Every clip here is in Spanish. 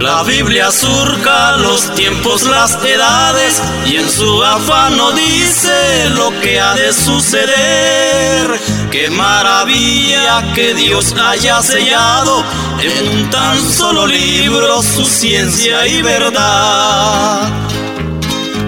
La Biblia surca los tiempos, las edades y en su afán no dice lo que ha de suceder. Qué maravilla que Dios haya sellado en un tan solo libro su ciencia y verdad.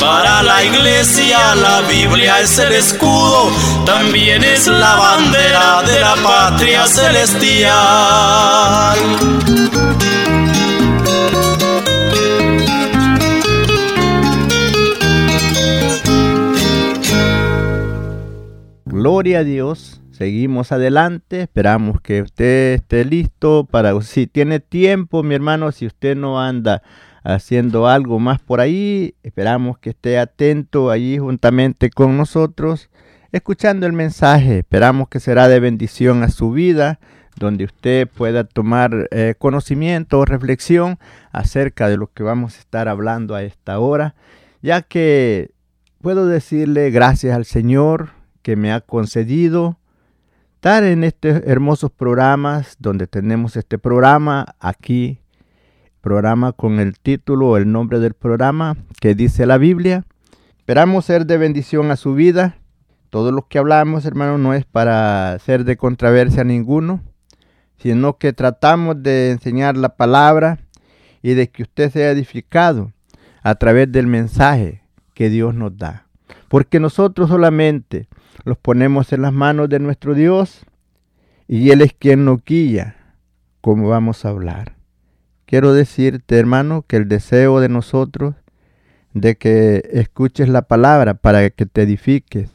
Para la iglesia la Biblia es el escudo, también es la bandera de la patria celestial. Gloria a Dios. Seguimos adelante, esperamos que usted esté listo para, si tiene tiempo, mi hermano, si usted no anda haciendo algo más por ahí. Esperamos que esté atento allí juntamente con nosotros, escuchando el mensaje. Esperamos que será de bendición a su vida, donde usted pueda tomar eh, conocimiento o reflexión acerca de lo que vamos a estar hablando a esta hora, ya que puedo decirle gracias al Señor que me ha concedido estar en estos hermosos programas donde tenemos este programa aquí programa con el título o el nombre del programa que dice la Biblia. Esperamos ser de bendición a su vida. Todo lo que hablamos, hermano, no es para ser de controversia ninguno, sino que tratamos de enseñar la palabra y de que usted sea edificado a través del mensaje que Dios nos da. Porque nosotros solamente los ponemos en las manos de nuestro Dios y Él es quien nos guía, como vamos a hablar. Quiero decirte, hermano, que el deseo de nosotros de que escuches la palabra para que te edifiques,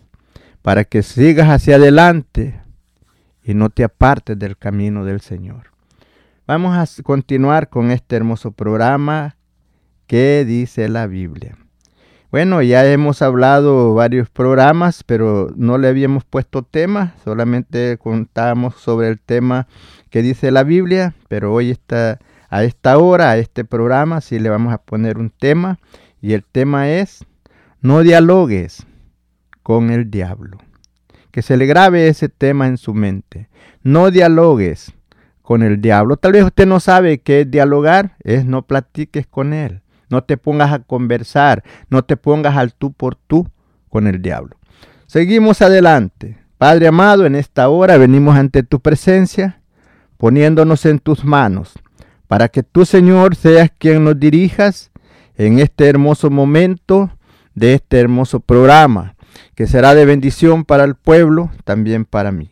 para que sigas hacia adelante y no te apartes del camino del Señor. Vamos a continuar con este hermoso programa que dice la Biblia. Bueno, ya hemos hablado varios programas, pero no le habíamos puesto tema, solamente contábamos sobre el tema que dice la Biblia, pero hoy está a esta hora, a este programa, sí le vamos a poner un tema y el tema es no dialogues con el diablo. Que se le grabe ese tema en su mente. No dialogues con el diablo. Tal vez usted no sabe qué es dialogar, es no platiques con él. No te pongas a conversar, no te pongas al tú por tú con el diablo. Seguimos adelante. Padre amado, en esta hora venimos ante tu presencia, poniéndonos en tus manos para que tú, Señor, seas quien nos dirijas en este hermoso momento de este hermoso programa, que será de bendición para el pueblo, también para mí.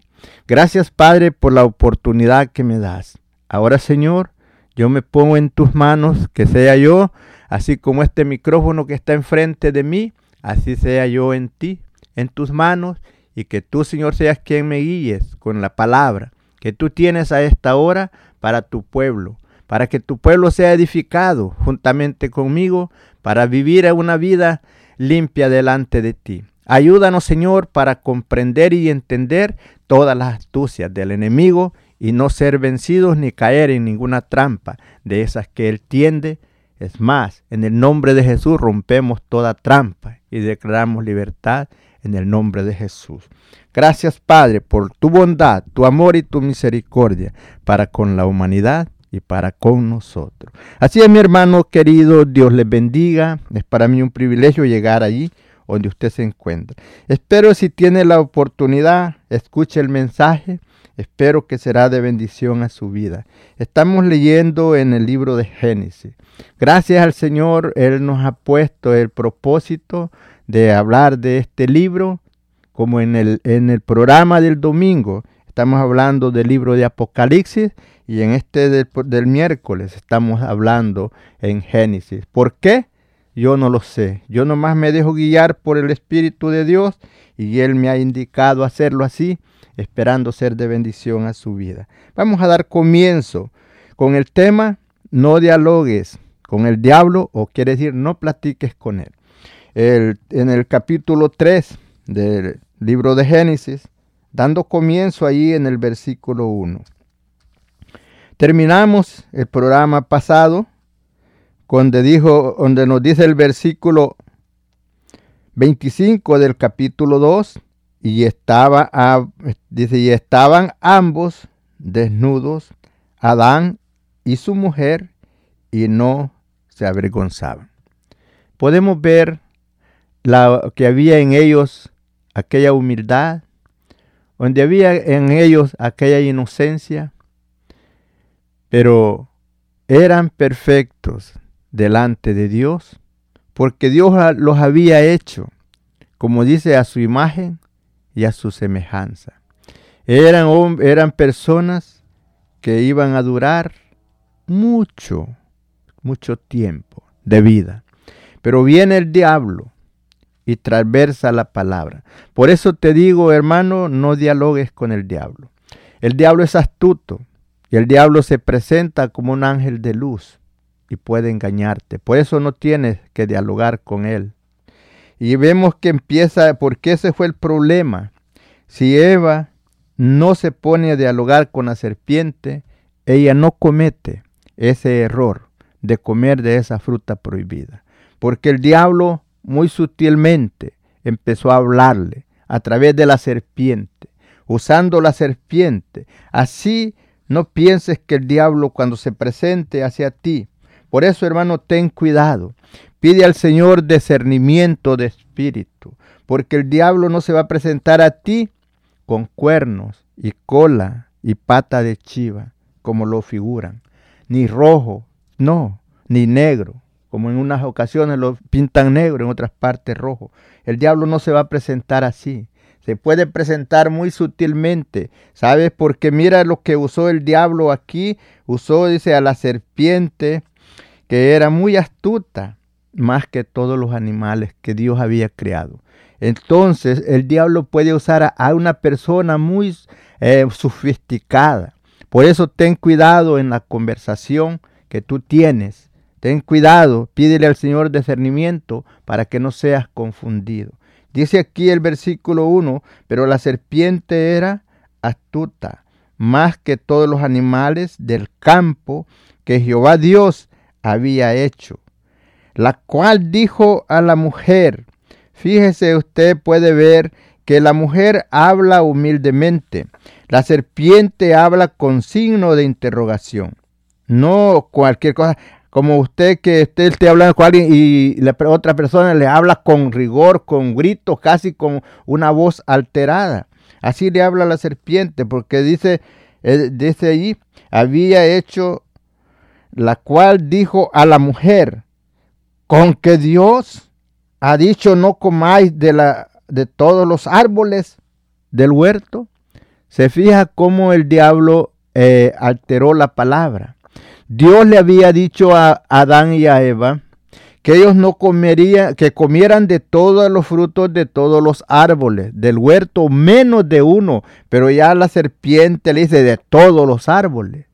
Gracias, Padre, por la oportunidad que me das. Ahora, Señor, yo me pongo en tus manos, que sea yo, así como este micrófono que está enfrente de mí, así sea yo en ti, en tus manos, y que tú, Señor, seas quien me guíes con la palabra que tú tienes a esta hora para tu pueblo para que tu pueblo sea edificado juntamente conmigo, para vivir una vida limpia delante de ti. Ayúdanos, Señor, para comprender y entender todas las astucias del enemigo y no ser vencidos ni caer en ninguna trampa de esas que él tiende. Es más, en el nombre de Jesús rompemos toda trampa y declaramos libertad en el nombre de Jesús. Gracias, Padre, por tu bondad, tu amor y tu misericordia para con la humanidad y para con nosotros. Así es, mi hermano querido, Dios les bendiga. Es para mí un privilegio llegar allí donde usted se encuentra. Espero si tiene la oportunidad, escuche el mensaje Espero que será de bendición a su vida. Estamos leyendo en el libro de Génesis. Gracias al Señor, Él nos ha puesto el propósito de hablar de este libro, como en el, en el programa del domingo. Estamos hablando del libro de Apocalipsis y en este del, miércoles estamos hablando en Génesis. ¿Por qué? Yo no lo sé. Yo nomás me dejo guiar por el Espíritu de Dios y Él me ha indicado hacerlo así esperando ser de bendición a su vida. Vamos a dar comienzo con el tema no dialogues con el diablo o quiere decir no platiques con él. en el capítulo 3 del libro de Génesis, dando comienzo ahí en el versículo 1. Terminamos el programa pasado donde, dijo, donde nos dice el versículo 25 del capítulo 2, y estaba, dice, y estaban ambos desnudos, Adán y su mujer, y no se avergonzaban. Podemos ver la, que había en ellos aquella humildad, donde había en ellos aquella inocencia, pero eran perfectos delante de Dios, porque Dios los había hecho, como dice, a su imagen y a su semejanza. Eran, eran personas que iban a durar mucho, mucho tiempo de vida. Pero viene el diablo y transversa la palabra. Por eso te digo, hermano, no dialogues con el diablo. El diablo es astuto y el diablo se presenta como un ángel de luz y puede engañarte. Por eso no tienes que dialogar con él. Y vemos que empieza, porque ese fue el problema. Si Eva no se pone a dialogar con la serpiente, ella no comete ese error de comer de esa fruta prohibida. Porque el diablo muy sutilmente empezó a hablarle a través de la serpiente, usando la serpiente. Así no pienses que el diablo cuando se presente hacia ti. Por eso, hermano, ten cuidado. Pide al Señor discernimiento de espíritu, porque el diablo no se va a presentar a ti con cuernos y cola y pata de chiva, como lo figuran, ni rojo, no, ni negro, como en unas ocasiones lo pintan negro, en otras partes rojo. El diablo no se va a presentar así. Se puede presentar muy sutilmente. ¿Sabes? Porque mira lo que usó el diablo aquí. Usó, dice, a la serpiente, que era muy astuta más que todos los animales que Dios había creado. Entonces el diablo puede usar a, una persona muy eh, sofisticada. Por eso ten cuidado en la conversación que tú tienes. Ten cuidado, pídele al Señor discernimiento para que no seas confundido. Dice aquí el versículo 1, pero la serpiente era astuta, más que todos los animales del campo que Jehová Dios había hecho la cual dijo a la mujer, fíjese usted puede ver que la mujer habla humildemente, la serpiente habla con signo de interrogación, no cualquier cosa, como usted que usted esté hablando con alguien y la otra persona le habla con rigor, con gritos, casi con una voz alterada. Así le habla la serpiente, porque dice, eh, dice allí, había hecho, la cual dijo a la mujer, con que Dios ha dicho no comáis de, la, de todos los árboles del huerto, se fija cómo el diablo eh, alteró la palabra. Dios le había dicho a Adán y a Eva que ellos no comerían, que comieran de todos los frutos de todos los árboles del huerto, menos de uno, pero ya la serpiente le dice de todos los árboles.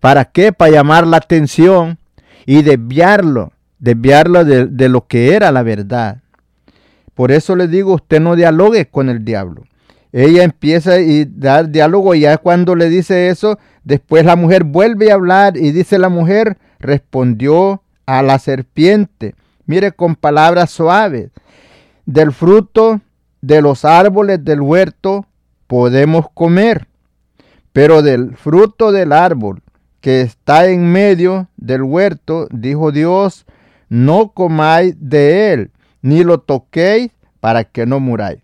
¿Para qué? Para llamar la atención y desviarlo desviarlo de, lo que era la verdad. Por eso le digo, usted no dialogue con el diablo. Ella empieza a dar diálogo y ya cuando le dice eso, después la mujer vuelve a hablar y dice la mujer, respondió a la serpiente, mire con palabras suaves, del fruto de los árboles del huerto podemos comer, pero del fruto del árbol que está en medio del huerto, dijo Dios, no comáis de él, ni lo toquéis para que no muráis.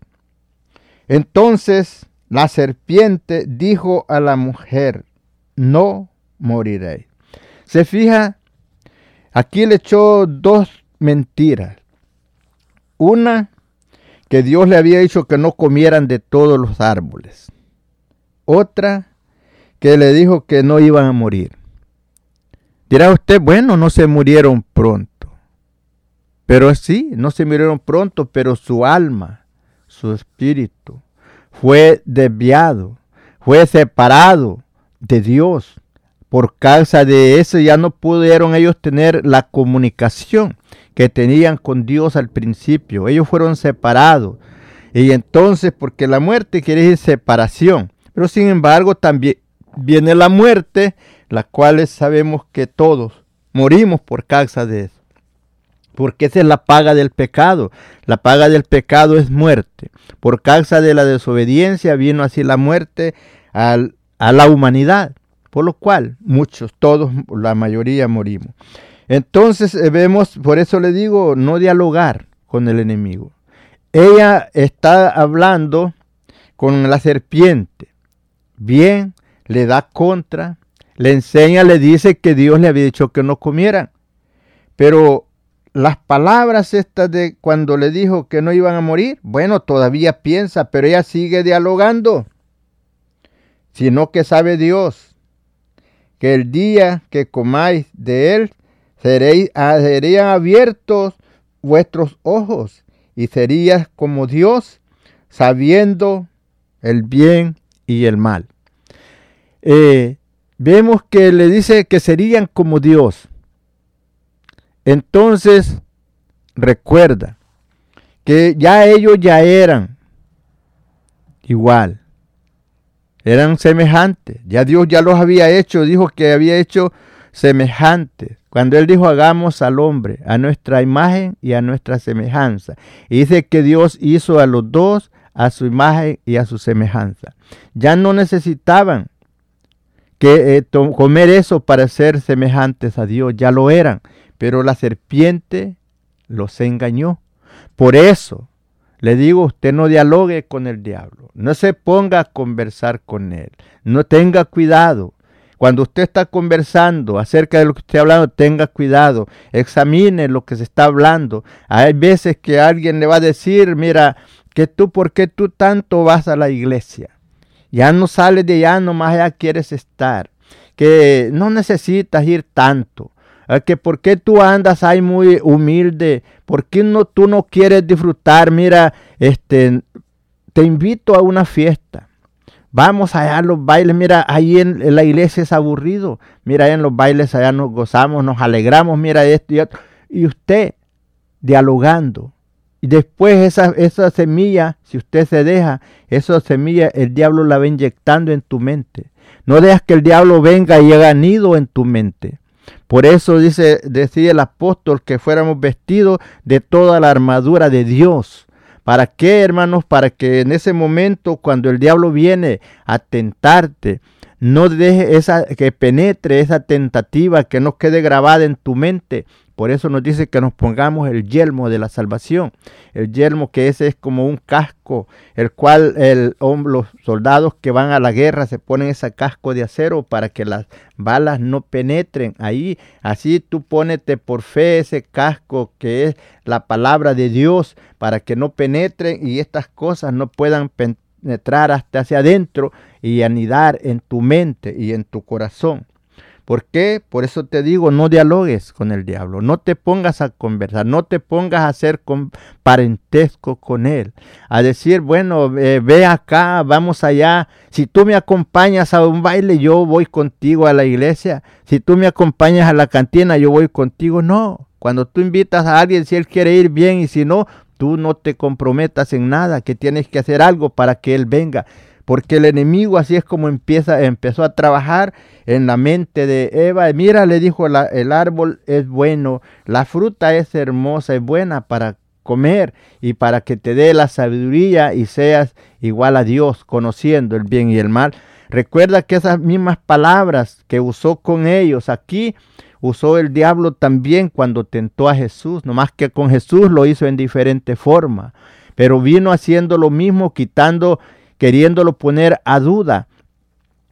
Entonces la serpiente dijo a la mujer, no moriréis. Se fija, aquí le echó dos mentiras. Una, que Dios le había dicho que no comieran de todos los árboles. Otra, que le dijo que no iban a morir. Dirá usted, bueno, no se murieron pronto. Pero sí, no se murieron pronto, pero su alma, su espíritu, fue desviado, fue separado de Dios. Por causa de eso ya no pudieron ellos tener la comunicación que tenían con Dios al principio. Ellos fueron separados. Y entonces, porque la muerte quiere decir separación. Pero sin embargo, también viene la muerte, la cual sabemos que todos morimos por causa de eso. Porque esa es la paga del pecado. La paga del pecado es muerte. Por causa de la desobediencia vino así la muerte a la humanidad. Por lo cual muchos, todos, la mayoría morimos. Entonces eh, vemos, por eso le digo, no dialogar con el enemigo. Ella está hablando con la serpiente. Bien, le da contra, le enseña, le dice que Dios le había dicho que no comieran. Pero las palabras estas de cuando le dijo que no iban a morir, bueno, todavía piensa, pero ella sigue dialogando. Sino que sabe Dios que el día que comáis de él, seréis, ah, serían abiertos vuestros ojos y serías como Dios, sabiendo el bien y el mal. Eh, vemos que le dice que serían como Dios. Entonces, recuerda que ya ellos ya eran igual, eran semejantes. Ya Dios ya los había hecho, dijo que había hecho semejantes. Cuando Él dijo, hagamos al hombre a nuestra imagen y a nuestra semejanza. Y dice que Dios hizo a los dos a su imagen y a su semejanza. Ya no necesitaban que eh, comer eso para ser semejantes a Dios, ya lo eran, pero la serpiente los engañó. Por eso le digo, usted no dialogue con el diablo, no se ponga a conversar con él, no tenga cuidado. Cuando usted está conversando acerca de lo que esté hablando, tenga cuidado, examine lo que se está hablando. Hay veces que alguien le va a decir, mira, que tú, ¿por qué tú tanto vas a la iglesia? Ya no sales de allá, nomás ya quieres estar. Que no necesitas ir tanto. Que por qué tú andas ahí muy humilde. ¿Por qué no, tú no quieres disfrutar? Mira, este, te invito a una fiesta. Vamos allá a los bailes. Mira, ahí en, la iglesia es aburrido. Mira, en los bailes allá nos gozamos, nos alegramos. Mira esto y otro. Y usted dialogando, y después esa, esa semilla, si usted se deja, esa semilla el diablo la va inyectando en tu mente. No dejas que el diablo venga y haga nido en tu mente. Por eso dice, decía el apóstol que fuéramos vestidos de toda la armadura de Dios. ¿Para qué, hermanos? Para que en ese momento, cuando el diablo viene a tentarte, no deje esa, que penetre esa tentativa, que no quede grabada en tu mente, por eso nos dice que nos pongamos el yelmo de la salvación. El yelmo que ese es como un casco, el cual el, los soldados que van a la guerra se ponen ese casco de acero para que las balas no penetren ahí. Así tú ponete por fe ese casco que es la palabra de Dios para que no penetren y estas cosas no puedan penetrar hasta hacia adentro y anidar en tu mente y en tu corazón. ¿Por qué? Por eso te digo, no dialogues con el diablo, no te pongas a conversar, no te pongas a hacer parentesco con él, a decir, bueno, eh, ve acá, vamos allá, si tú me acompañas a un baile, yo voy contigo a la iglesia, si tú me acompañas a la cantina, yo voy contigo, no. Cuando tú invitas a alguien, si él quiere ir bien y si no, tú no te comprometas en nada, que tienes que hacer algo para que él venga porque el enemigo así es como empieza, empezó a trabajar en la mente de Eva. Mira, le dijo, el árbol es bueno, la fruta es hermosa, es buena para comer y para que te dé la sabiduría y seas igual a Dios, conociendo el bien y el mal. Recuerda que esas mismas palabras que usó con ellos aquí, usó el diablo también cuando tentó a Jesús, nomás que con Jesús lo hizo en diferente forma, pero vino haciendo lo mismo, quitando queriéndolo poner a duda.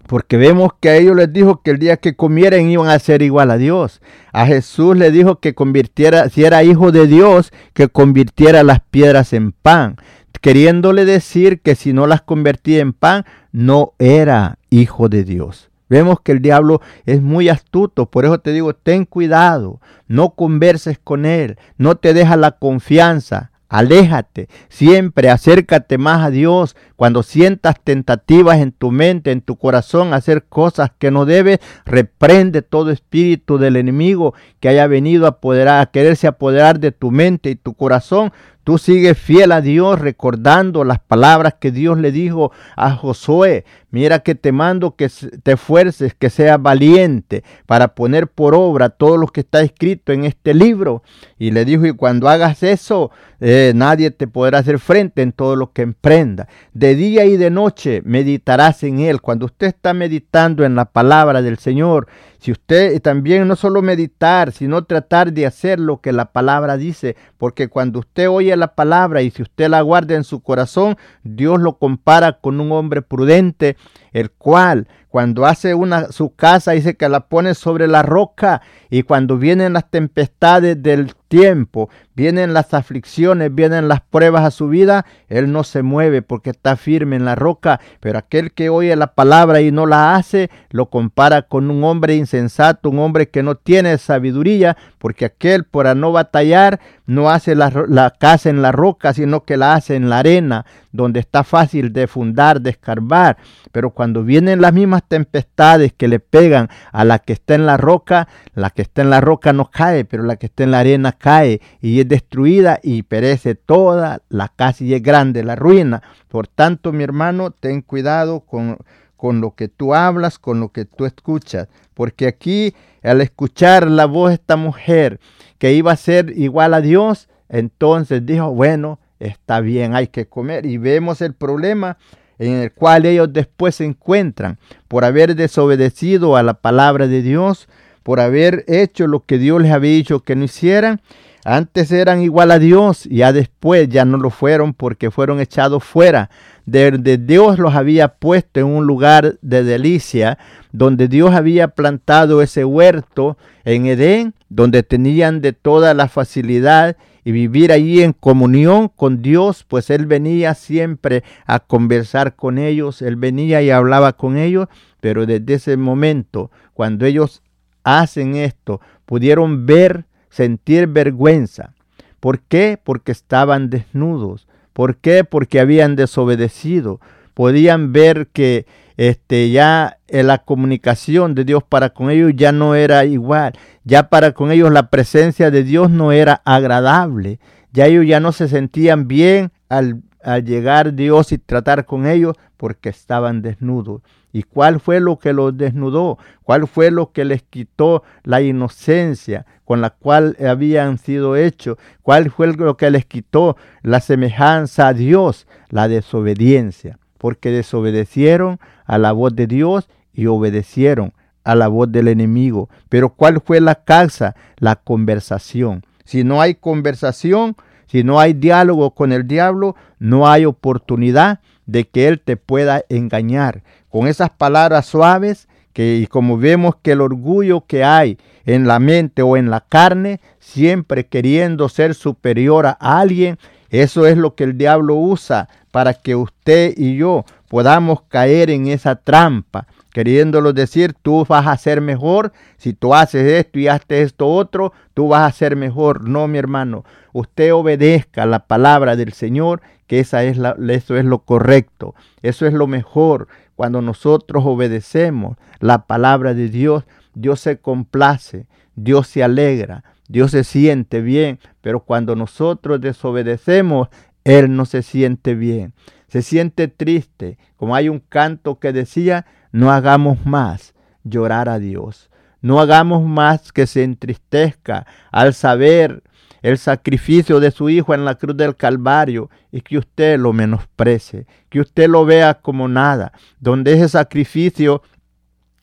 Porque vemos que a ellos les dijo que el día que comieran iban a ser igual a Dios. A Jesús le dijo que convirtiera, si era hijo de Dios, que convirtiera las piedras en pan. Queriéndole decir que si no las convertía en pan, no era hijo de Dios. Vemos que el diablo es muy astuto, por eso te digo, ten cuidado, no converses con él, no te deja la confianza, Aléjate, siempre acércate más a Dios. Cuando sientas tentativas en tu mente, en tu corazón, hacer cosas que no debes, reprende todo espíritu del enemigo que haya venido a, apoderar, a quererse apoderar de tu mente y tu corazón. Tú sigues fiel a Dios recordando las palabras que Dios le dijo a Josué. Mira que te mando que te esfuerces, que seas valiente para poner por obra todo lo que está escrito en este libro. Y le dijo, y cuando hagas eso, eh, nadie te podrá hacer frente en todo lo que emprenda. De día y de noche meditarás en él. Cuando usted está meditando en la palabra del Señor, si usted también no solo meditar, sino tratar de hacer lo que la palabra dice, porque cuando usted oye la palabra y si usted la guarda en su corazón, Dios lo compara con un hombre prudente, el cual cuando hace una su casa dice que la pone sobre la roca y cuando vienen las tempestades del tiempo, vienen las aflicciones, vienen las pruebas a su vida, él no se mueve porque está firme en la roca, pero aquel que oye la palabra y no la hace, lo compara con un hombre insensato, un hombre que no tiene sabiduría, porque aquel por no batallar no hace la, la casa en la roca, sino que la hace en la arena, donde está fácil de fundar, de escarbar, pero cuando vienen las mismas tempestades que le pegan a la que está en la roca, la que está en la roca no cae, pero la que está en la arena cae y es destruida y perece toda la casa y es grande la ruina. Por tanto, mi hermano, ten cuidado con, con lo que tú hablas, con lo que tú escuchas, porque aquí al escuchar la voz de esta mujer que iba a ser igual a Dios, entonces dijo, bueno, está bien, hay que comer. Y vemos el problema en el cual ellos después se encuentran por haber desobedecido a la palabra de Dios, por haber hecho lo que Dios les había dicho que no hicieran. Antes eran igual a Dios, ya después ya no lo fueron porque fueron echados fuera. De, Dios los había puesto en un lugar de delicia, donde Dios había plantado ese huerto en Edén, donde tenían de toda la facilidad y vivir allí en comunión con Dios, pues Él venía siempre a conversar con ellos, Él venía y hablaba con ellos, pero desde ese momento, cuando ellos hacen esto, pudieron ver, sentir vergüenza. ¿Por qué? Porque estaban desnudos. ¿Por qué? Porque habían desobedecido. Podían ver que este, ya eh, la comunicación de Dios para con ellos ya no era igual, ya para con ellos la presencia de Dios no era agradable, ya ellos ya no se sentían bien al, al llegar Dios y tratar con ellos porque estaban desnudos. ¿Y cuál fue lo que los desnudó? ¿Cuál fue lo que les quitó la inocencia con la cual habían sido hechos? ¿Cuál fue lo que les quitó la semejanza a Dios? La desobediencia porque desobedecieron a la voz de Dios y obedecieron a la voz del enemigo. Pero ¿cuál fue la causa? La conversación. Si no hay conversación, si no hay diálogo con el diablo, no hay oportunidad de que él te pueda engañar. Con esas palabras suaves, que y como vemos que el orgullo que hay en la mente o en la carne, siempre queriendo ser superior a alguien, eso es lo que el diablo usa para que usted y yo podamos caer en esa trampa, queriéndolo decir, tú vas a ser mejor, si tú haces esto y haces esto otro, tú vas a ser mejor. No, mi hermano, usted obedezca la palabra del Señor, que esa es eso es lo correcto, eso es lo mejor. Cuando nosotros obedecemos la palabra de Dios, Dios se complace, Dios se alegra, Dios se siente bien, pero cuando nosotros desobedecemos, él no se siente bien, se siente triste, como hay un canto que decía, no hagamos más llorar a Dios, no hagamos más que se entristezca al saber el sacrificio de su Hijo en la cruz del Calvario y que usted lo menosprecie, que usted lo vea como nada, donde ese sacrificio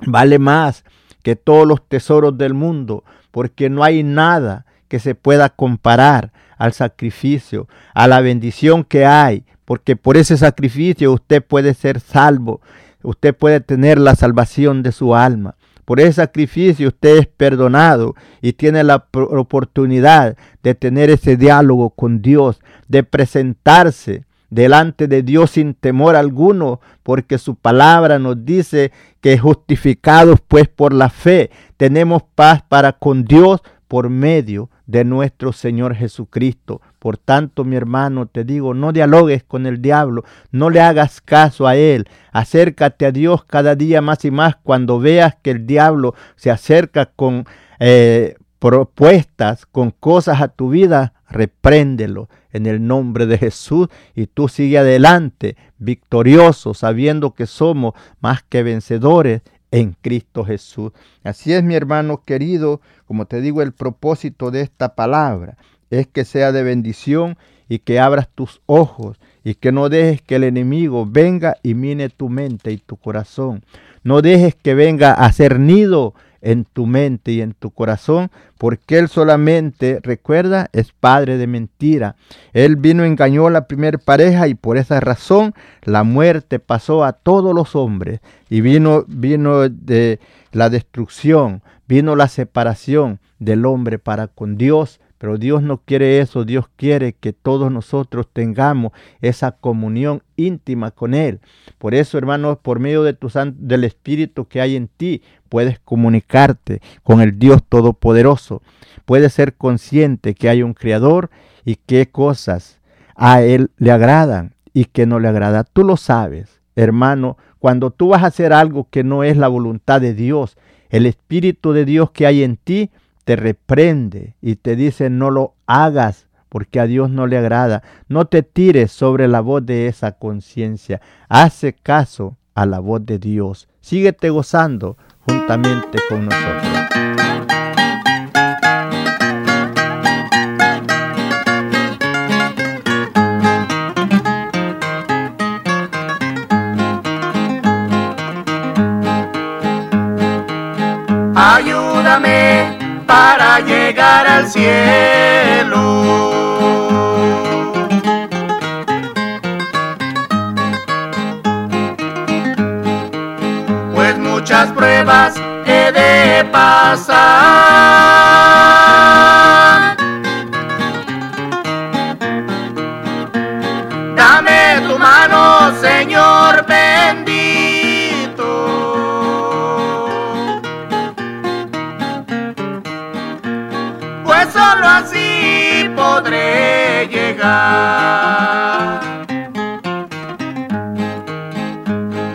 vale más que todos los tesoros del mundo, porque no hay nada que se pueda comparar al sacrificio, a la bendición que hay porque por ese sacrificio usted puede ser salvo, usted puede tener la salvación de su alma. Por ese sacrificio usted es perdonado y tiene la oportunidad de tener ese diálogo con Dios, de presentarse delante de Dios sin temor alguno, porque su palabra nos dice que justificados pues por la fe tenemos paz para con Dios por medio de nuestro Señor Jesucristo. Por tanto, mi hermano, te digo, no dialogues con el diablo, no le hagas caso a él, acércate a Dios cada día más y más cuando veas que el diablo se acerca con eh, propuestas, con cosas a tu vida, repréndelo en el nombre de Jesús y tú sigue adelante, victorioso, sabiendo que somos más que vencedores en Cristo Jesús. Así es, mi hermano querido, como te digo, el propósito de esta palabra es que sea de bendición y que abras tus ojos y que no dejes que el enemigo venga y mine tu mente y tu corazón. No dejes que venga a hacer nido en tu mente y en tu corazón, porque Él solamente, recuerda, es padre de mentira. Él vino, engañó a la primera pareja y por esa razón la muerte pasó a todos los hombres y vino, vino de la destrucción, vino la separación del hombre para con Dios pero Dios no quiere eso, Dios quiere que todos nosotros tengamos esa comunión íntima con Él. Por eso, hermanos, por medio de tu, del Espíritu que hay en ti, puedes comunicarte con el Dios Todopoderoso. Puedes ser consciente que hay un Creador y qué cosas a Él le agradan y que no le agrada. Tú lo sabes, hermano, cuando tú vas a hacer algo que no es la voluntad de Dios, el Espíritu de Dios que hay en ti te reprende y te dice no lo hagas porque a Dios no le agrada. No te tires sobre la voz de esa conciencia. Hace caso a la voz de Dios. Síguete gozando juntamente con nosotros. Ayúdame para llegar al cielo. Pues muchas pruebas he de pasar.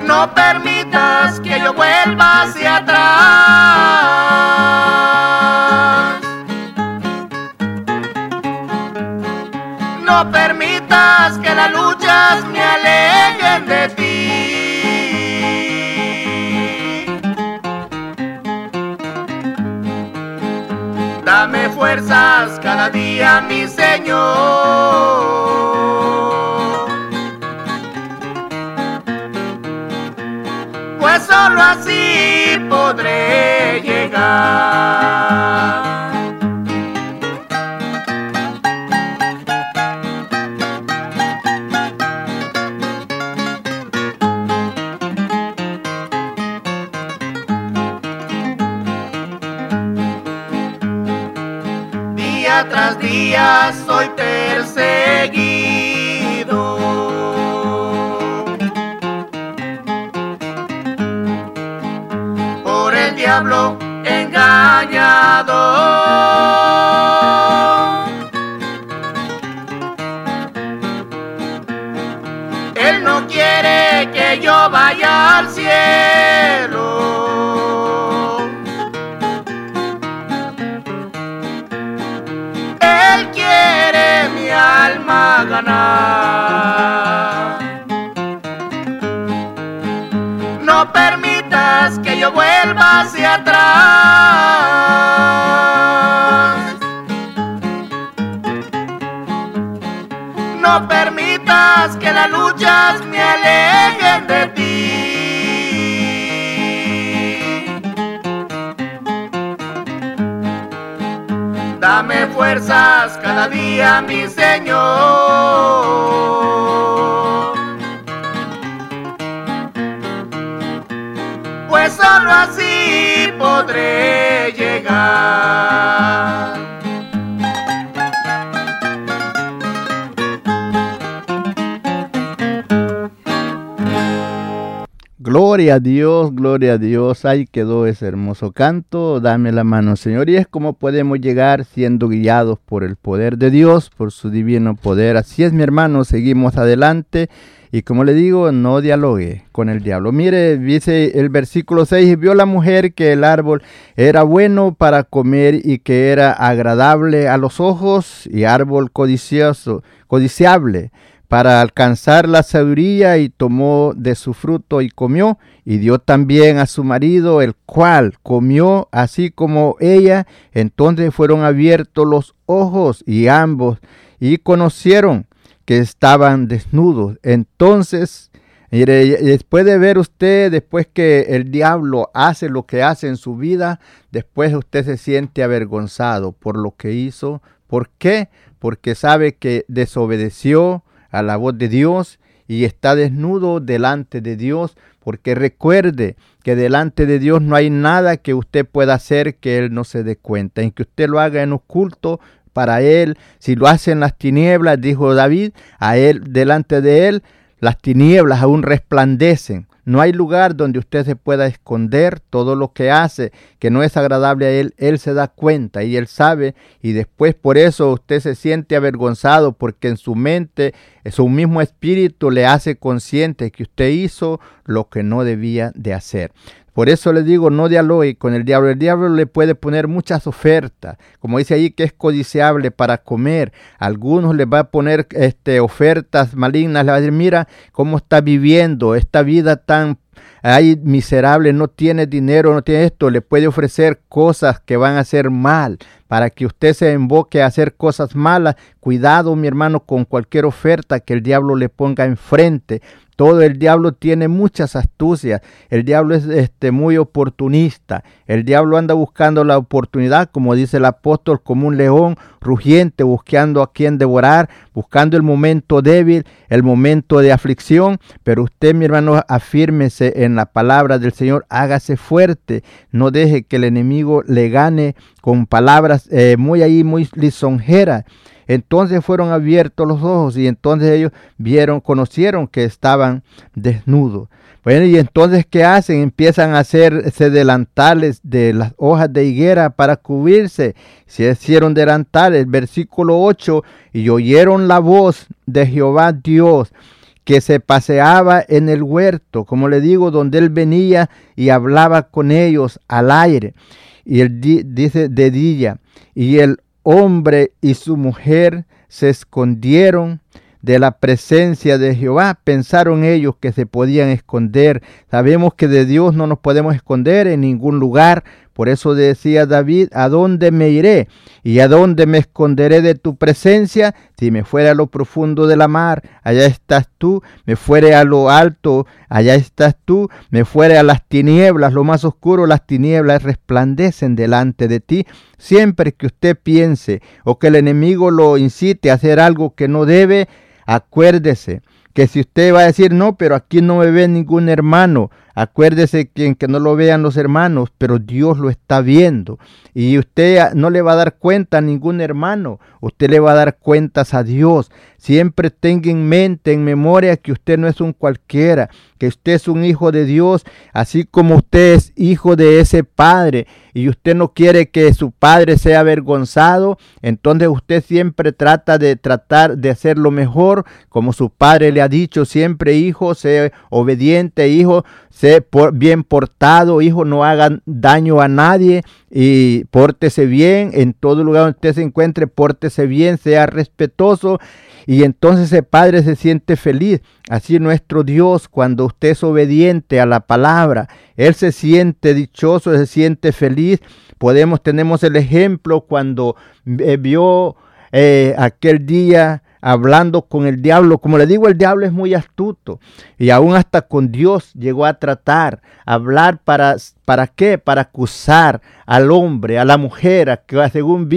No permitas que yo vuelva hacia atrás. No permitas que las luchas me alejen de ti. Dame fuerzas cada día, mi Señor. Pues solo así podré llegar. Soy perseguido. Por el diablo engañado. Él no quiere que yo vaya al cielo. hacia atrás. No permitas que las luchas me alejen de ti. Dame fuerzas cada día, mi Señor. Pues solo así podré llegar. Gloria a Dios, gloria a Dios. Ahí quedó ese hermoso canto. Dame la mano, Señor. Y es como podemos llegar siendo guiados por el poder de Dios, por su divino poder. Así es, mi hermano. Seguimos adelante. Y como le digo, no dialogue con el diablo. Mire, dice el versículo 6, vio la mujer que el árbol era bueno para comer y que era agradable a los ojos y árbol codicioso, codiciable para alcanzar la sabiduría y tomó de su fruto y comió y dio también a su marido el cual comió así como ella entonces fueron abiertos los ojos y ambos y conocieron que estaban desnudos entonces después de ver usted, después que el diablo hace lo que hace en su vida, después usted se siente avergonzado por lo que hizo. ¿Por qué? Porque sabe que desobedeció, a la voz de Dios y está desnudo delante de Dios, porque recuerde que delante de Dios no hay nada que usted pueda hacer que Él no se dé cuenta. En que usted lo haga en oculto para Él, si lo hace en las tinieblas, dijo David, a Él, delante de Él, las tinieblas aún resplandecen. No hay lugar donde usted se pueda esconder todo lo que hace que no es agradable a él. Él se da cuenta y él sabe y después por eso usted se siente avergonzado porque en su mente, su mismo espíritu le hace consciente que usted hizo lo que no debía de hacer. Por eso le digo, no dialogue con el diablo. El diablo le puede poner muchas ofertas, como dice ahí que es codiciable para comer. Algunos le va a poner este, ofertas malignas, le va a decir, mira cómo está viviendo esta vida tan hay miserable, no tiene dinero, no tiene esto, le puede ofrecer cosas que van a hacer mal para que usted se emboque a hacer cosas malas. Cuidado, mi hermano, con cualquier oferta que el diablo le ponga enfrente, todo el diablo tiene muchas astucias. El diablo es este, muy oportunista. El diablo anda buscando la oportunidad, como dice el apóstol, como un león rugiente, buscando a quien devorar, buscando el momento débil, el momento de aflicción. Pero usted, mi hermano, afírmese en la palabra del Señor, hágase fuerte. No deje que el enemigo le gane con palabras eh, muy ahí, muy lisonjeras. Entonces fueron abiertos los ojos y entonces ellos vieron, conocieron que estaban desnudos. Bueno, y entonces, ¿qué hacen? Empiezan a hacerse delantales de las hojas de higuera para cubrirse. Se hicieron delantales. Versículo 8, y oyeron la voz de Jehová Dios que se paseaba en el huerto, como le digo, donde él venía y hablaba con ellos al aire. Y él dice de día, y el hombre y su mujer se escondieron de la presencia de Jehová. Pensaron ellos que se podían esconder. Sabemos que de Dios no nos podemos esconder en ningún lugar, por eso decía David, ¿a dónde me iré? ¿Y a dónde me esconderé de tu presencia? Si me fuera a lo profundo de la mar, allá estás tú. Me fuere a lo alto, allá estás tú. Me fuere a las tinieblas, lo más oscuro, las tinieblas resplandecen delante de ti. Siempre que usted piense o que el enemigo lo incite a hacer algo que no debe, acuérdese que si usted va a decir, no, pero aquí no me ve ningún hermano, Acuérdese que, que no lo vean los hermanos, pero Dios lo está viendo. Y usted no le va a dar cuenta a ningún hermano, usted le va a dar cuentas a Dios. Siempre tenga en mente, en memoria, que usted no es un cualquiera, que usted es un hijo de Dios, así como usted es hijo de ese Padre y usted no quiere que su Padre sea avergonzado, entonces usted siempre trata de tratar de hacer lo mejor, como su Padre le ha dicho siempre, hijo, sea obediente, hijo, sé bien portado, hijo, no hagan daño a nadie y pórtese bien en todo lugar donde usted se encuentre, pórtese bien, sea respetuoso y entonces el Padre se siente feliz. Así nuestro Dios, cuando usted es obediente a la palabra, Él se siente dichoso, se siente feliz. Podemos, tenemos el ejemplo cuando eh, vio eh, aquel día hablando con el diablo. Como le digo, el diablo es muy astuto y aún hasta con Dios llegó a tratar, hablar para, ¿para qué? Para acusar al hombre, a la mujer, a que según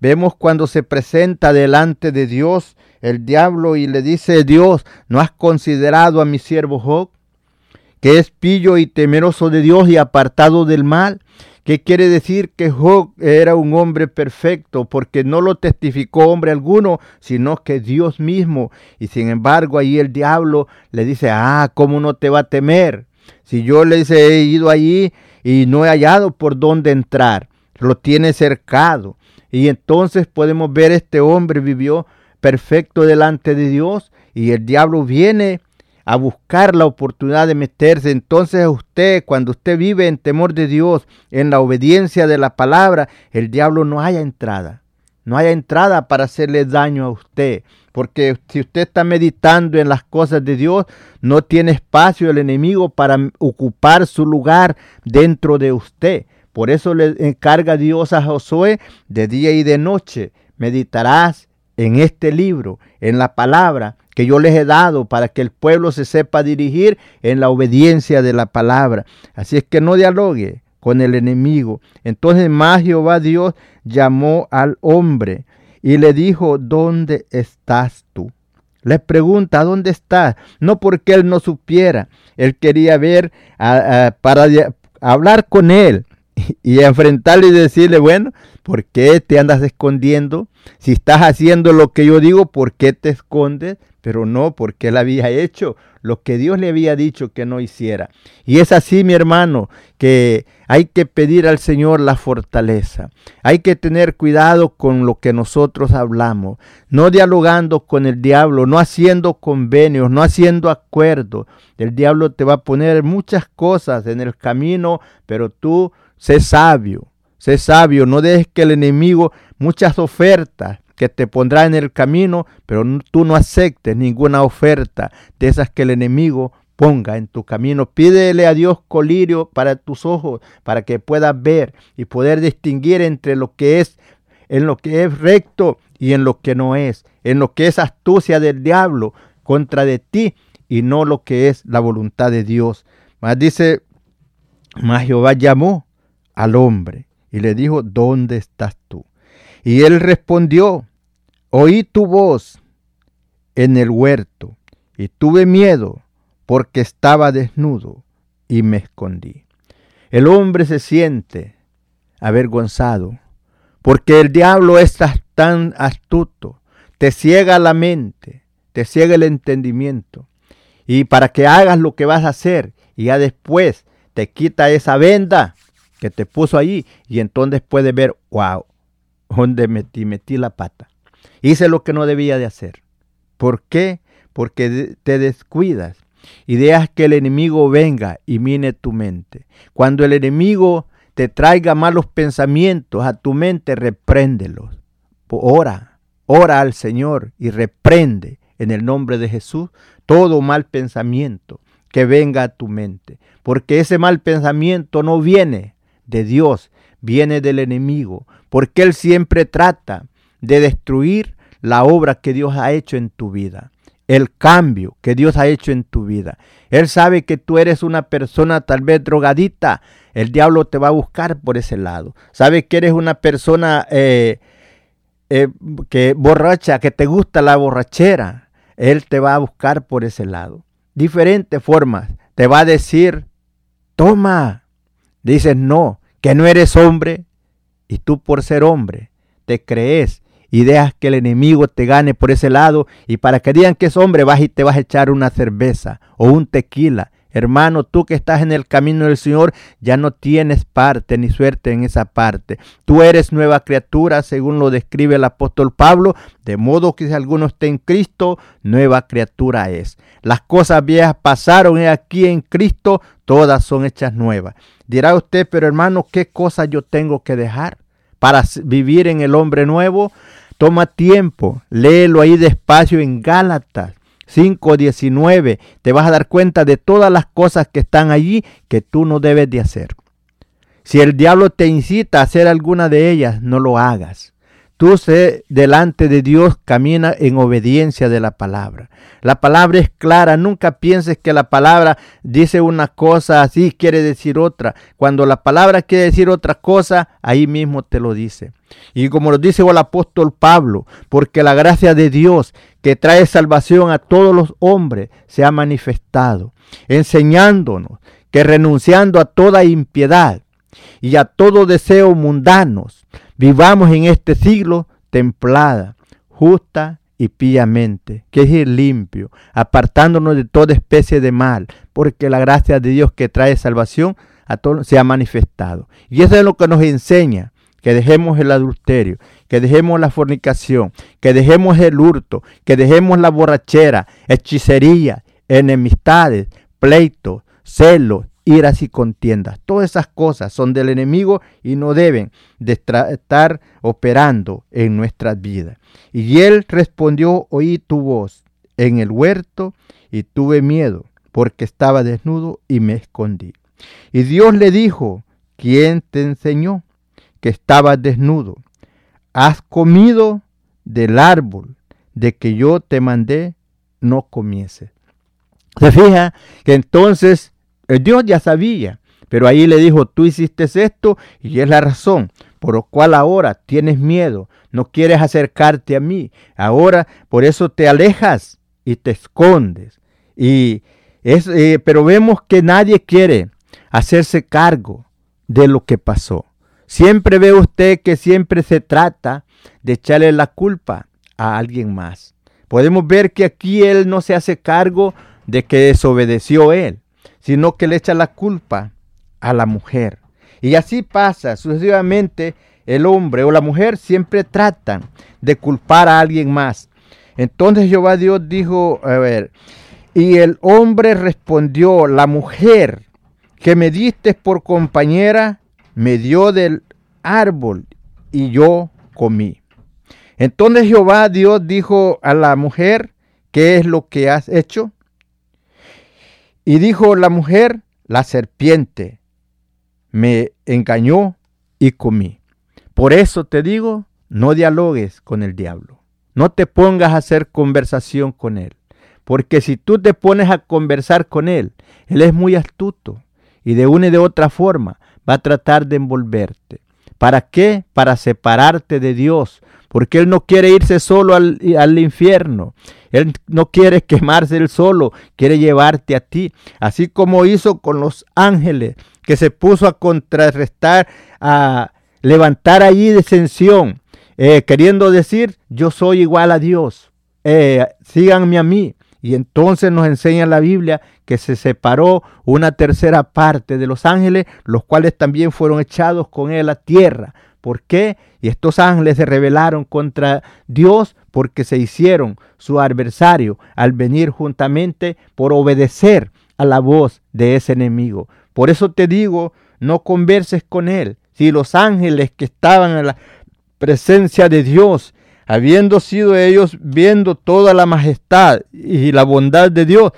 vemos cuando se presenta delante de Dios el diablo y le dice, Dios, ¿no has considerado a mi siervo Job? que es pillo y temeroso de Dios y apartado del mal. ¿Qué quiere decir que Job era un hombre perfecto? Porque no lo testificó hombre alguno, sino que Dios mismo. Y sin embargo, ahí el diablo le dice, ah, ¿cómo no te va a temer? Si yo les he ido allí y no he hallado por dónde entrar, lo tiene cercado. Y entonces podemos ver este hombre vivió perfecto delante de Dios y el diablo viene a buscar la oportunidad de meterse. Entonces usted, cuando usted vive en temor de Dios, en la obediencia de la palabra, el diablo no haya entrada. No haya entrada para hacerle daño a usted. Porque si usted está meditando en las cosas de Dios, no tiene espacio el enemigo para ocupar su lugar dentro de usted. Por eso le encarga Dios a Josué de día y de noche. Meditarás en este libro, en la palabra, que yo les he dado para que el pueblo se sepa dirigir en la obediencia de la palabra. Así es que no dialogue con el enemigo. Entonces más Jehová Dios llamó al hombre y le dijo, ¿dónde estás tú? Le pregunta, ¿dónde estás? No porque él no supiera, él quería ver para hablar con él y enfrentarle y decirle, bueno, ¿por qué te andas escondiendo? Si estás haciendo lo que yo digo, ¿por qué te escondes? Pero no porque él había hecho lo que Dios le había dicho que no hiciera. Y es así, mi hermano, que hay que pedir al Señor la fortaleza. Hay que tener cuidado con lo que nosotros hablamos, no dialogando con el diablo, no haciendo convenios, no haciendo acuerdos. El diablo te va a poner muchas cosas en el camino, pero tú sé sabio, sé sabio, no dejes que el enemigo muchas ofertas que te pondrá en el camino, pero tú no aceptes ninguna oferta de esas que el enemigo ponga en tu camino. Pídele a Dios colirio para tus ojos, para que puedas ver y poder distinguir entre lo que es, en lo que es recto y en lo que no es, en lo que es astucia del diablo contra de ti y no lo que es la voluntad de Dios. Mas dice, mas Jehová llamó al hombre y le dijo, ¿dónde estás tú? Y él respondió, oí tu voz en el huerto y tuve miedo porque estaba desnudo y me escondí. El hombre se siente avergonzado porque el diablo es tan astuto, te ciega la mente, te ciega el entendimiento y para que hagas lo que vas a hacer y ya después te quita esa venda que te puso allí y entonces puedes ver, wow, donde metí, metí la pata. Hice lo que no debía de hacer. ¿Por qué? Porque te descuidas y dejas que el enemigo venga y mine tu mente. Cuando el enemigo te traiga malos pensamientos a tu mente, repréndelos. Ora, ora al Señor y reprende en el nombre de Jesús todo mal pensamiento que venga a tu mente. Porque ese mal pensamiento no viene de Dios, viene del enemigo porque Él siempre trata de destruir la obra que Dios ha hecho en tu vida, el cambio que Dios ha hecho en tu vida. Él sabe que tú eres una persona tal vez drogadita, el diablo te va a buscar por ese lado. Sabe que eres una persona eh, eh, que borracha, que te gusta la borrachera, él te va a buscar por ese lado. Diferentes formas. Te va a decir, toma. Dices, no, que no eres hombre, y tú por ser hombre te crees y dejas que el enemigo te gane por ese lado y para que digan que es hombre vas y te vas a echar una cerveza o un tequila. Hermano, tú que estás en el camino del Señor, ya no tienes parte ni suerte en esa parte. Tú eres nueva criatura, según lo describe el apóstol Pablo, de modo que si alguno está en Cristo, nueva criatura es. Las cosas viejas pasaron y aquí en Cristo, todas son hechas nuevas. Dirá usted, pero hermano, ¿qué cosa yo tengo que dejar para vivir en el hombre nuevo? Toma tiempo, léelo ahí despacio en Gálatas 5.19. Te vas a dar cuenta de todas las cosas que están allí que tú no debes de hacer. Si el diablo te incita a hacer alguna de ellas, no lo hagas. Tú sé delante de Dios, camina en obediencia de la palabra. La palabra es clara, nunca pienses que la palabra dice una cosa así, quiere decir otra. Cuando la palabra quiere decir otra cosa, ahí mismo te lo dice. Y como lo dice el apóstol Pablo, porque la gracia de Dios que trae salvación a todos los hombres se ha manifestado, enseñándonos que renunciando a toda impiedad y a todo deseo mundanos, vivamos en este siglo templada, justa y piamente, que es ir limpio, apartándonos de toda especie de mal, porque la gracia de Dios que trae salvación a todos se ha manifestado. Y eso es lo que nos enseña, que dejemos el adulterio, que dejemos la fornicación, que dejemos el hurto, que dejemos la borrachera, hechicería, enemistades, pleitos, celos, iras y contiendas. Todas esas cosas son del enemigo y no deben de estar operando en nuestras vidas. Y él respondió, oí tu voz en el huerto y tuve miedo porque estaba desnudo y me escondí. Y Dios le dijo, ¿quién te enseñó que estabas desnudo? ¿Has comido del árbol de que yo te mandé? No comiese. Se fija que entonces Dios ya sabía, pero ahí le dijo, tú hiciste esto y es la razón por lo cual ahora tienes miedo, no quieres acercarte a mí. Ahora por eso te alejas y te escondes. Y es, eh, pero vemos que nadie quiere hacerse cargo de lo que pasó. Siempre ve usted que siempre se trata de echarle la culpa a alguien más. Podemos ver que aquí él no se hace cargo de que desobedeció él sino que le echa la culpa a la mujer. Y así pasa sucesivamente el hombre o la mujer siempre tratan de culpar a alguien más. Entonces Jehová Dios dijo, a ver, y el hombre respondió, la mujer que me diste por compañera me dio del árbol y yo comí. Entonces Jehová Dios dijo a la mujer, ¿qué es lo que has hecho? Y dijo la mujer, la serpiente me engañó y comí. Por eso te digo, no dialogues con el diablo. No te pongas a hacer conversación con él. Porque si tú te pones a conversar con él, él es muy astuto y de una y de otra forma va a tratar de envolverte. ¿Para qué? Para separarte de Dios. Porque Él no quiere irse solo al, al infierno. Él no quiere quemarse él solo, quiere llevarte a ti. Así como hizo con los ángeles, que se puso a contrarrestar, a levantar allí disensión, eh, queriendo decir, yo soy igual a Dios, eh, síganme a mí. Y entonces nos enseña la Biblia que se separó una tercera parte de los ángeles, los cuales también fueron echados con él a tierra. ¿Por qué? Y estos ángeles se rebelaron contra Dios porque se hicieron su adversario al venir juntamente por obedecer a la voz de ese enemigo. Por eso te digo, no converses con él. Si los ángeles que estaban en la presencia de Dios, habiendo sido ellos viendo toda la majestad y la bondad de Dios,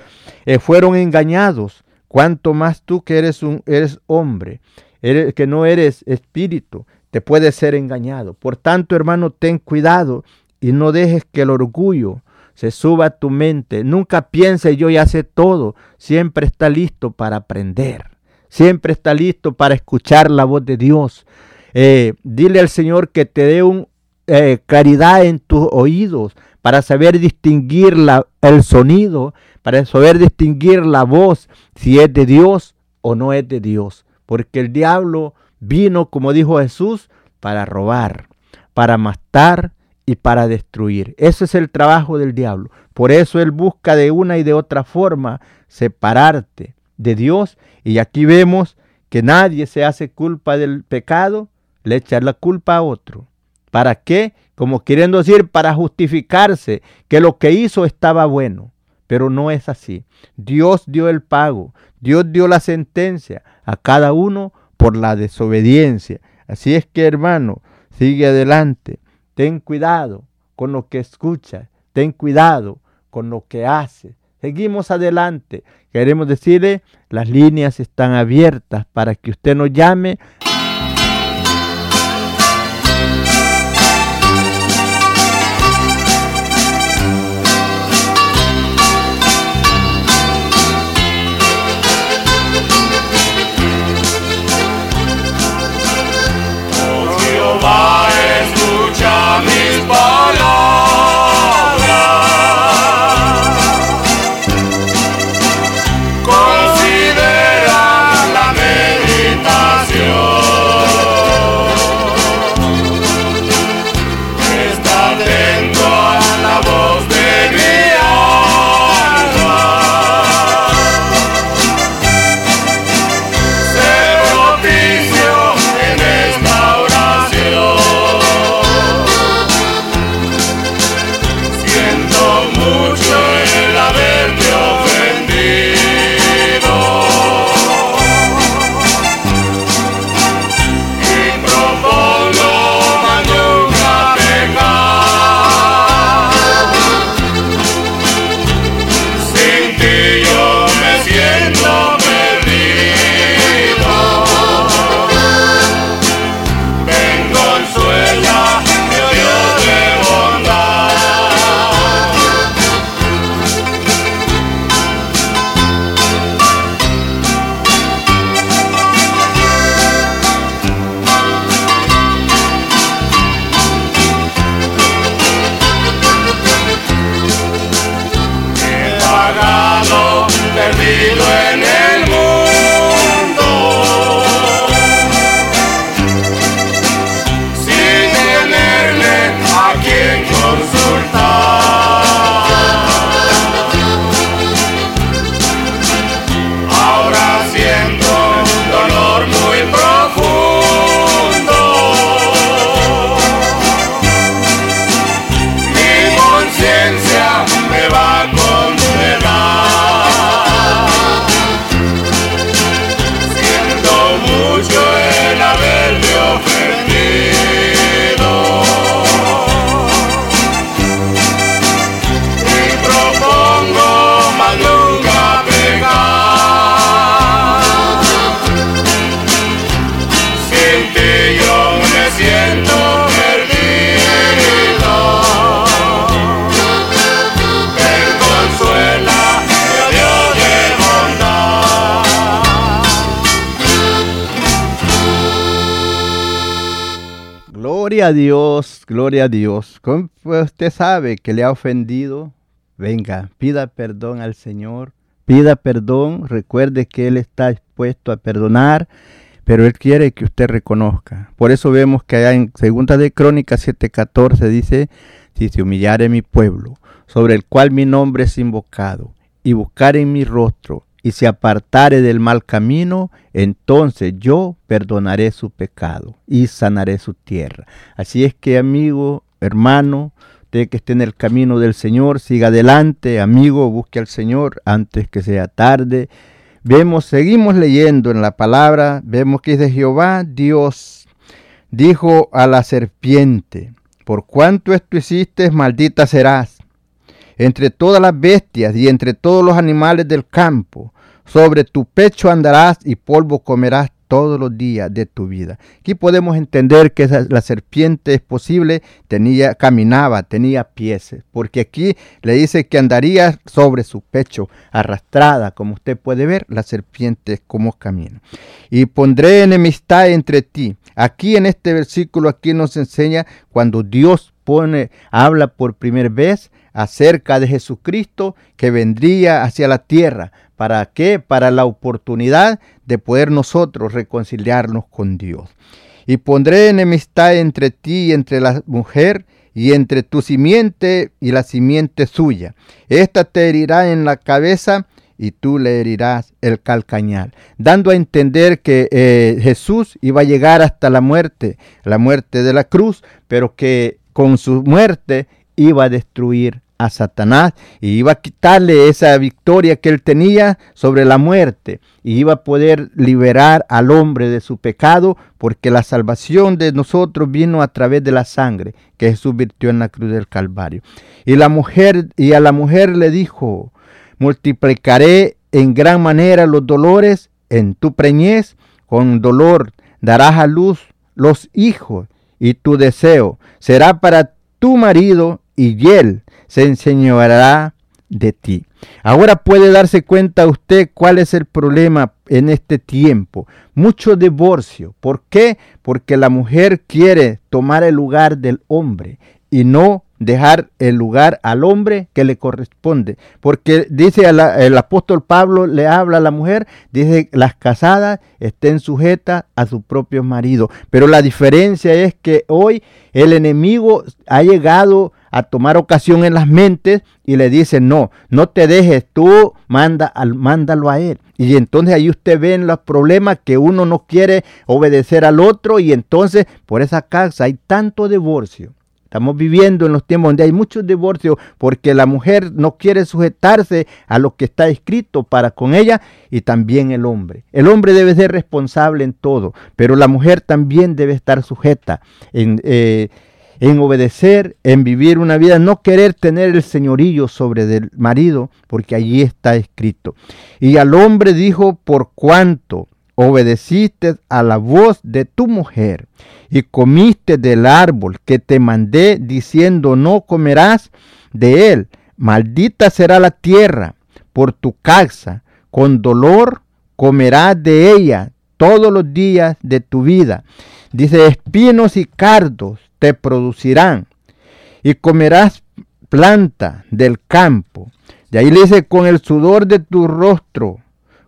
eh, fueron engañados, cuanto más tú que eres un eres hombre, eres, que no eres espíritu, te puedes ser engañado. Por tanto, hermano, ten cuidado y no dejes que el orgullo se suba a tu mente. Nunca pienses yo ya sé todo. Siempre está listo para aprender. Siempre está listo para escuchar la voz de Dios. Eh, dile al Señor que te dé un, eh, claridad en tus oídos para saber distinguir la, el sonido, para saber distinguir la voz, si es de Dios o no es de Dios. Porque el diablo vino, como dijo Jesús, para robar, para matar y para destruir. Ese es el trabajo del diablo. Por eso él busca de una y de otra forma separarte de Dios. Y aquí vemos que nadie se hace culpa del pecado, le echa la culpa a otro. ¿Para qué? Como queriendo decir, para justificarse que lo que hizo estaba bueno. Pero no es así. Dios dio el pago, Dios dio la sentencia a cada uno por la desobediencia. Así es que hermano, sigue adelante. Ten cuidado con lo que escuchas. Ten cuidado con lo que haces. Seguimos adelante. Queremos decirle, las líneas están abiertas para que usted nos llame solo. Sailor. Gloria a Dios, gloria a Dios. Usted sabe que le ha ofendido, venga, pida perdón al Señor, pida perdón, recuerde que Él está dispuesto a perdonar, pero Él quiere que usted reconozca. Por eso vemos que allá en Segunda de Crónicas 7:14 dice, si se humillare mi pueblo, sobre el cual mi nombre es invocado, y buscar en mi rostro, y se apartare del mal camino, entonces yo perdonaré su pecado y sanaré su tierra. Así es que, amigo, hermano, usted que esté en el camino del Señor, siga adelante, amigo, busque al Señor antes que sea tarde. Vemos, seguimos leyendo en la palabra, vemos que es de Jehová, Dios dijo a la serpiente, por cuanto esto hiciste, maldita serás entre todas las bestias y entre todos los animales del campo. Sobre tu pecho andarás y polvo comerás todos los días de tu vida. Aquí podemos entender que la serpiente es posible, tenía, caminaba, tenía pies, porque aquí le dice que andaría sobre su pecho, arrastrada, como usted puede ver, la serpiente como camina. Y pondré enemistad entre ti. Aquí en este versículo, aquí nos enseña cuando Dios pone, habla por primera vez, acerca de Jesucristo que vendría hacia la tierra. ¿Para qué? Para la oportunidad de poder nosotros reconciliarnos con Dios. Y pondré enemistad entre ti y entre la mujer y entre tu simiente y la simiente suya. Esta te herirá en la cabeza y tú le herirás el calcañal, dando a entender que eh, Jesús iba a llegar hasta la muerte, la muerte de la cruz, pero que con su muerte iba a destruir a Satanás y iba a quitarle esa victoria que él tenía sobre la muerte y iba a poder liberar al hombre de su pecado porque la salvación de nosotros vino a través de la sangre que Jesús virtió en la cruz del Calvario. Y la mujer y a la mujer le dijo, multiplicaré en gran manera los dolores en tu preñez, con dolor darás a luz los hijos y tu deseo será para tu marido y él se enseñará de ti. Ahora puede darse cuenta usted cuál es el problema en este tiempo. Mucho divorcio. ¿Por qué? Porque la mujer quiere tomar el lugar del hombre y no dejar el lugar al hombre que le corresponde. Porque dice el apóstol Pablo, le habla a la mujer, dice las casadas estén sujetas a su propio marido. Pero la diferencia es que hoy el enemigo ha llegado a tomar ocasión en las mentes y le dice, no, no te dejes, tú manda al, mándalo a él. Y entonces ahí usted ve en los problemas que uno no quiere obedecer al otro y entonces por esa casa hay tanto divorcio Estamos viviendo en los tiempos donde hay muchos divorcios porque la mujer no quiere sujetarse a lo que está escrito para con ella y también el hombre. El hombre debe ser responsable en todo, pero la mujer también debe estar sujeta en, eh, en obedecer, en vivir una vida, no querer tener el señorillo sobre el marido, porque allí está escrito. Y al hombre dijo, por cuanto obedeciste a la voz de tu mujer y comiste del árbol que te mandé diciendo no comerás de él, maldita será la tierra por tu casa, con dolor comerás de ella todos los días de tu vida. Dice, espinos y cardos te producirán y comerás planta del campo. De ahí le dice, con el sudor de tu rostro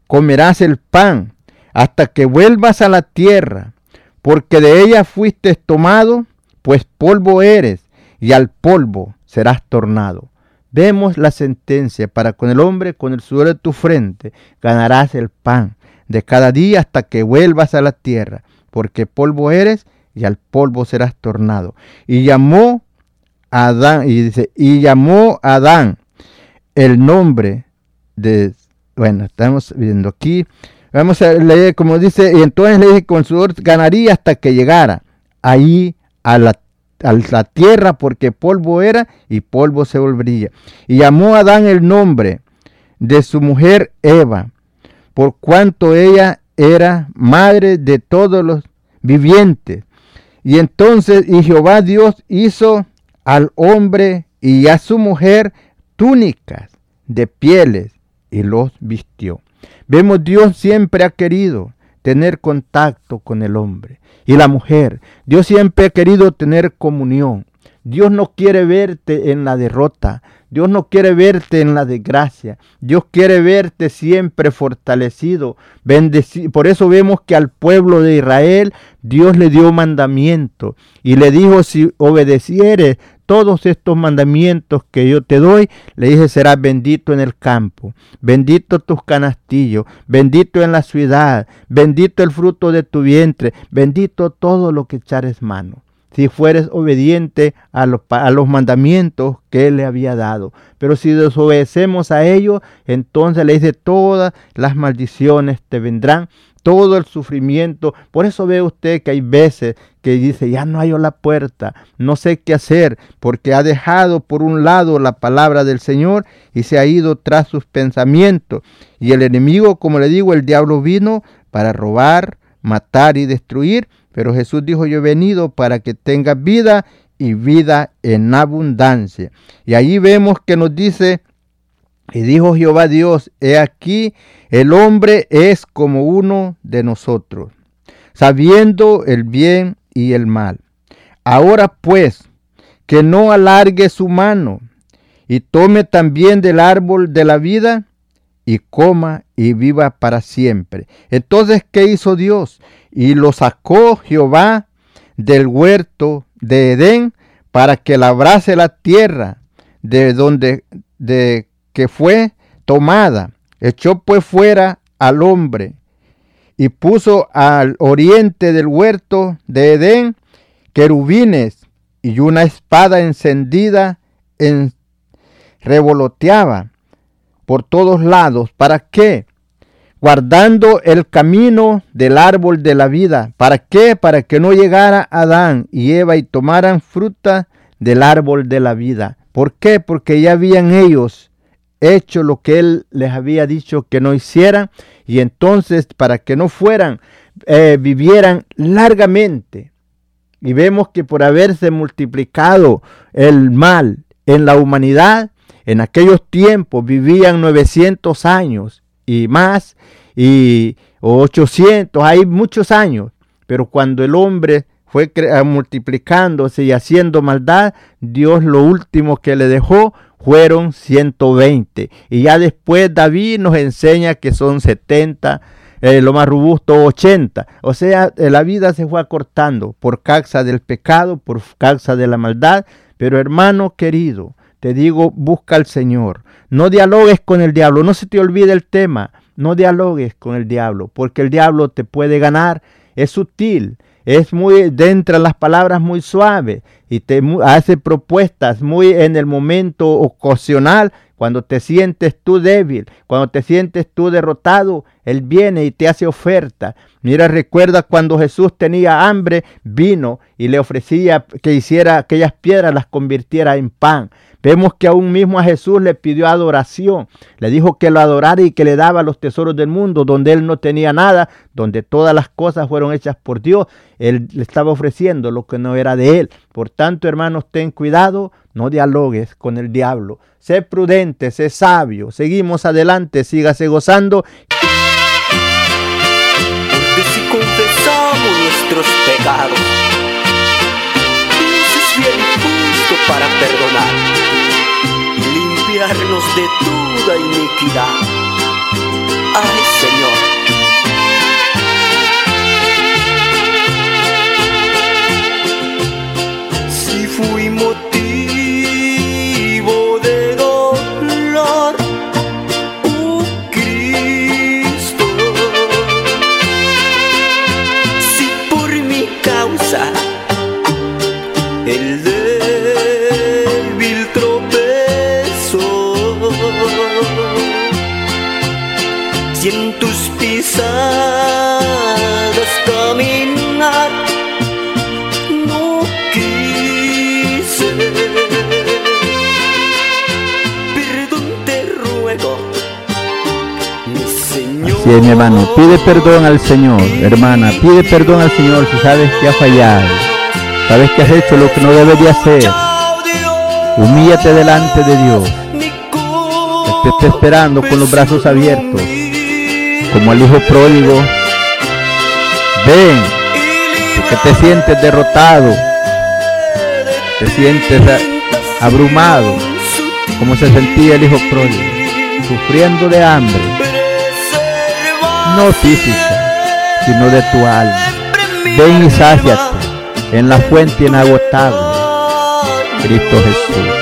comerás el pan hasta que vuelvas a la tierra, porque de ella fuiste tomado, pues polvo eres, y al polvo serás tornado. Vemos la sentencia para con el hombre, con el sudor de tu frente, ganarás el pan de cada día hasta que vuelvas a la tierra, porque polvo eres y al polvo serás tornado. Y llamó a Adán, y dice, y llamó a Adán el nombre de, bueno, estamos viendo aquí, Vamos a leer como dice, y entonces le dije, con sudor ganaría hasta que llegara ahí a la, a la tierra, porque polvo era y polvo se volvería. Y llamó a Adán el nombre de su mujer Eva, por cuanto ella era madre de todos los vivientes. Y entonces, y Jehová Dios hizo al hombre y a su mujer túnicas de pieles y los vistió. Vemos Dios siempre ha querido tener contacto con el hombre y la mujer. Dios siempre ha querido tener comunión. Dios no quiere verte en la derrota. Dios no quiere verte en la desgracia. Dios quiere verte siempre fortalecido. Por eso vemos que al pueblo de Israel Dios le dio mandamiento y le dijo, si obedecieres todos estos mandamientos que yo te doy, le dije, serás bendito en el campo, bendito tus canastillos, bendito en la ciudad, bendito el fruto de tu vientre, bendito todo lo que echares mano si fueres obediente a los, a los, mandamientos que Él le había dado. Pero si desobedecemos a ellos, entonces le dice, todas las maldiciones te vendrán, todo el sufrimiento. Por eso ve usted que hay veces que dice, ya no hallo la puerta, no sé qué hacer, porque ha dejado por un lado la palabra del Señor y se ha ido tras sus pensamientos. Y el enemigo, como le digo, el diablo vino para robar, matar y destruir pero Jesús dijo, yo he venido para que tenga vida y vida en abundancia. Y allí vemos que nos dice, y dijo Jehová Dios, he aquí, el hombre es como uno de nosotros, sabiendo el bien y el mal. Ahora pues, que no alargue su mano y tome también del árbol de la vida y coma y viva para siempre. Entonces, ¿qué hizo Dios? Y lo sacó Jehová del huerto de Edén para que labrase la tierra de donde de que fue tomada. Echó pues fuera al hombre y puso al oriente del huerto de Edén querubines y una espada encendida en revoloteaba por todos lados. ¿Para qué? Guardando el camino del árbol de la vida. ¿Para qué? Para que no llegara Adán y Eva y tomaran fruta del árbol de la vida. ¿Por qué? Porque ya habían ellos hecho lo que él les había dicho que no hicieran y entonces para que no fueran, eh, vivieran largamente. Y vemos que por haberse multiplicado el mal en la humanidad, en aquellos tiempos vivían 900 años y más, y 800, hay muchos años, pero cuando el hombre fue ah, multiplicándose y haciendo maldad, Dios lo último que le dejó fueron 120. Y ya después David nos enseña que son 70, eh, lo más robusto 80. O sea, eh, la vida se fue acortando por causa del pecado, por causa de la maldad. Pero hermano querido, te digo, busca al Señor. No dialogues con el diablo, no se te olvide el tema. No dialogues con el diablo, porque el diablo te puede ganar. Es sutil, es muy dentro de las palabras muy suave y te hace propuestas muy en el momento ocasional cuando te sientes tú débil, cuando te sientes tú derrotado, Él viene y te hace oferta. Mira, recuerda cuando Jesús tenía hambre, vino y le ofrecía que hiciera aquellas piedras, las convirtiera en pan. Vemos que aún mismo a Jesús le pidió adoración. Le dijo que lo adorara y que le daba los tesoros del mundo, donde él no tenía nada, donde todas las cosas fueron hechas por Dios. Él le estaba ofreciendo lo que no era de él. Por tanto, hermanos, ten cuidado, no dialogues con el diablo. Sé prudente, sé sabio. Seguimos adelante, sígase gozando. Porque si confesamos nuestros pecados, Dios es fiel y justo para perdonar de toda iniquidad. Ay, Señor. Si fui Así mi hermano, pide perdón al Señor, hermana, pide perdón al Señor si sabes que has fallado, sabes que has hecho lo que no debería hacer. Humíllate delante de Dios. Te está esperando con los brazos abiertos como el hijo pródigo. Ven, porque te sientes derrotado, te sientes abrumado, como se sentía el hijo pródigo, sufriendo de hambre, no física, sino de tu alma. Ven y sáciate en la fuente inagotable, Cristo Jesús.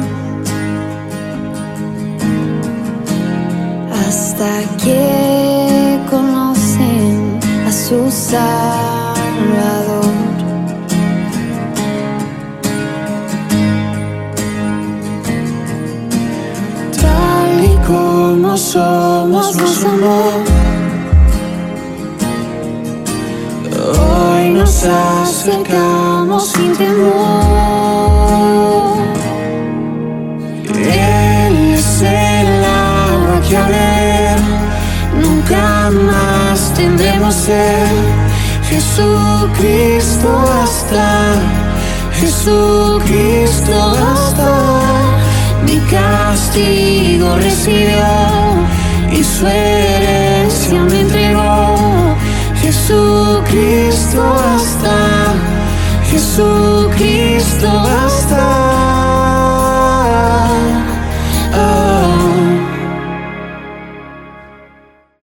hasta que conocen a su Salvador. Tal y como somos, nos amó. Hoy nos acercamos sin temor. tendremos ser Jesucristo hasta, Jesucristo hasta, mi castigo recibió y su herencia me entregó. Jesucristo hasta, Jesucristo hasta. Ah.